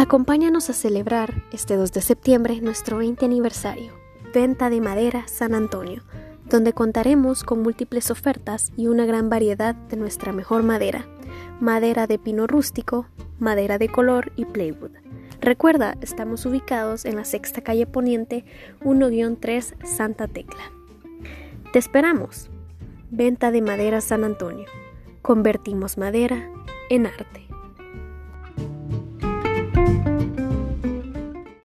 Acompáñanos a celebrar este 2 de septiembre nuestro 20 aniversario, Venta de Madera San Antonio, donde contaremos con múltiples ofertas y una gran variedad de nuestra mejor madera, madera de pino rústico, madera de color y playwood. Recuerda, estamos ubicados en la sexta calle Poniente 1-3 Santa Tecla. Te esperamos. Venta de Madera San Antonio. Convertimos madera en arte.